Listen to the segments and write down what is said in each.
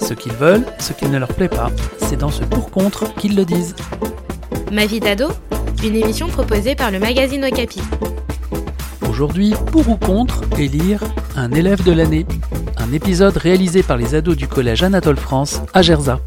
Ce qu'ils veulent, ce qui ne leur plaît pas, c'est dans ce pour-contre qu'ils le disent. Ma vie d'ado, une émission proposée par le magazine Okapi. Aujourd'hui, pour ou contre, élire un élève de l'année. Un épisode réalisé par les ados du collège Anatole France à Gerza.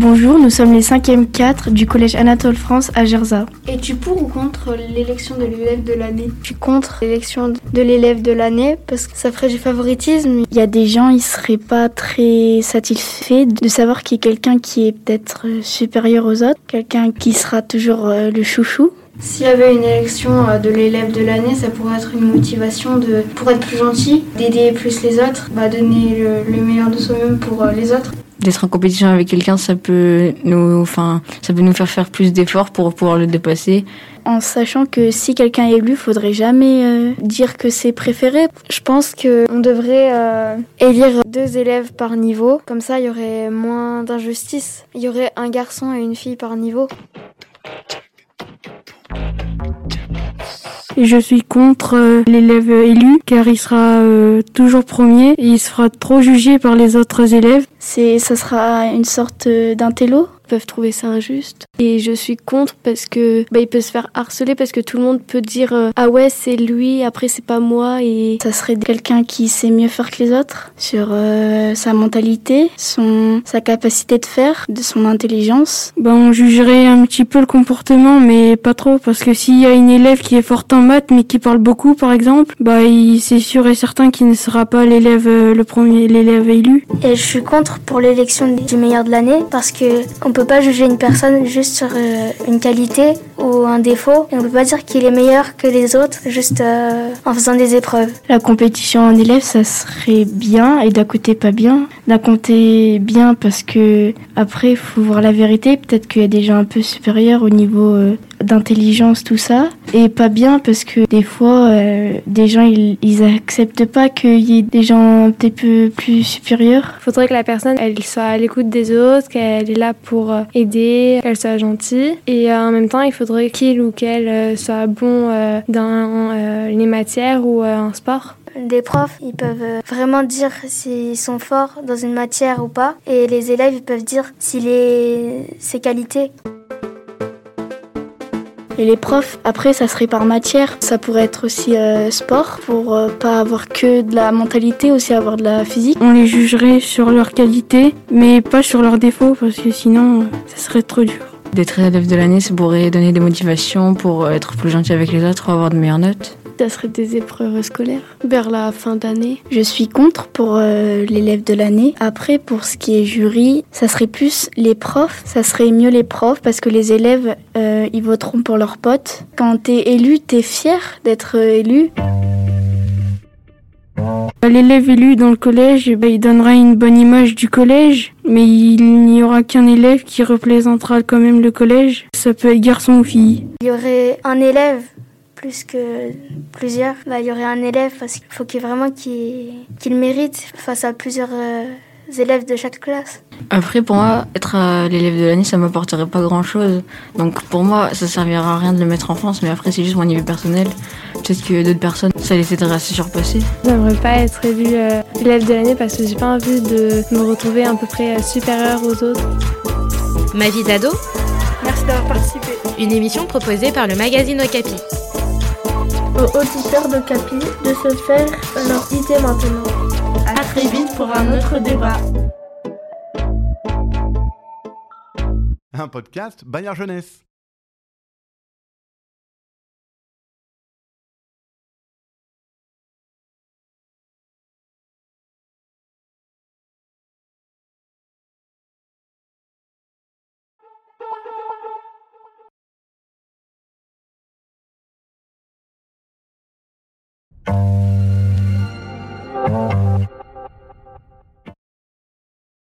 Bonjour, nous sommes les 5e 4 du collège Anatole France à Gerza. Et tu pour ou contre l'élection de l'élève de l'année? Je suis contre l'élection de l'élève de l'année parce que ça ferait du favoritisme. Il y a des gens, ils seraient pas très satisfaits de savoir qu'il y a quelqu'un qui est peut-être euh, supérieur aux autres, quelqu'un qui sera toujours euh, le chouchou. S'il y avait une élection euh, de l'élève de l'année, ça pourrait être une motivation de, pour être plus gentil, d'aider plus les autres, bah, donner le, le meilleur de soi-même pour euh, les autres. D'être en compétition avec quelqu'un, ça peut nous, enfin, ça peut nous faire faire plus d'efforts pour pouvoir le dépasser. En sachant que si quelqu'un est élu, faudrait jamais euh, dire que c'est préféré. Je pense que on devrait euh, élire deux élèves par niveau. Comme ça, il y aurait moins d'injustice. Il y aurait un garçon et une fille par niveau. Et je suis contre euh, l'élève élu car il sera euh, toujours premier et il sera trop jugé par les autres élèves. C'est, ça sera une sorte euh, d'intello. Peuvent trouver ça injuste. Et je suis contre parce que bah, il peut se faire harceler parce que tout le monde peut dire euh, ah ouais c'est lui après c'est pas moi et ça serait quelqu'un qui sait mieux faire que les autres sur euh, sa mentalité, son sa capacité de faire, de son intelligence. Ben, on jugerait un petit peu le comportement mais pas trop parce que s'il y a une élève qui est forte en maths mais qui parle beaucoup par exemple, bah c'est sûr et certain qu'il ne sera pas l'élève euh, le premier l'élève élu. Et je suis contre pour l'élection du meilleur de l'année parce que on peut pas juger une personne juste sur euh, une qualité ou un défaut. Et on peut pas dire qu'il est meilleur que les autres juste euh, en faisant des épreuves. La compétition en élèves, ça serait bien et d'un côté pas bien. D'un côté bien parce que après, faut voir la vérité. Peut-être qu'il y a des gens un peu supérieurs au niveau euh, d'intelligence, tout ça. Et pas bien parce que des fois, euh, des gens, ils, ils acceptent pas qu'il y ait des gens un petit peu plus supérieurs. faudrait que la personne elle soit à l'écoute des autres, qu'elle est là pour euh, aider, qu'elle soit gentille. Et euh, en même temps, il faudrait qu'il ou qu'elle soit bon euh, dans euh, les matières ou euh, en sport. Des profs, ils peuvent vraiment dire s'ils sont forts dans une matière ou pas. Et les élèves, ils peuvent dire s'il est ses qualités. Et les profs, après, ça serait par matière. Ça pourrait être aussi euh, sport pour euh, pas avoir que de la mentalité, aussi avoir de la physique. On les jugerait sur leur qualité mais pas sur leurs défauts parce que sinon euh, ça serait trop dur. D'être élève de l'année, ça pourrait donner des motivations pour être plus gentil avec les autres, avoir de meilleures notes. Ça serait des épreuves scolaires vers la fin d'année. Je suis contre pour euh, l'élève de l'année. Après, pour ce qui est jury, ça serait plus les profs. Ça serait mieux les profs parce que les élèves, euh, ils voteront pour leurs potes. Quand t'es élu, t'es fier d'être euh, élu. L'élève élu dans le collège, eh ben, il donnera une bonne image du collège, mais il n'y aura qu'un élève qui représentera quand même le collège. Ça peut être garçon ou fille. Il y aurait un élève plus que plusieurs. Bah, il y aurait un élève parce qu'il faut qu'il vraiment qu'il qu'il mérite face à plusieurs euh, élèves de chaque classe. Après, pour moi, être euh, l'élève de l'année, ça m'apporterait pas grand chose. Donc, pour moi, ça servira à rien de le mettre en France, mais après, c'est juste mon niveau personnel. Peut-être que d'autres personnes, ça les aiderait à se surpasser. J'aimerais pas être élue euh, élève de l'année parce que j'ai pas envie de me retrouver à peu près euh, supérieure aux autres. Ma vie d'ado, Merci d'avoir participé. une émission proposée par le magazine Okapi. Aux auditeurs de Capi de se faire leur idée maintenant. À très vite pour un autre débat. Un podcast Bayard Jeunesse.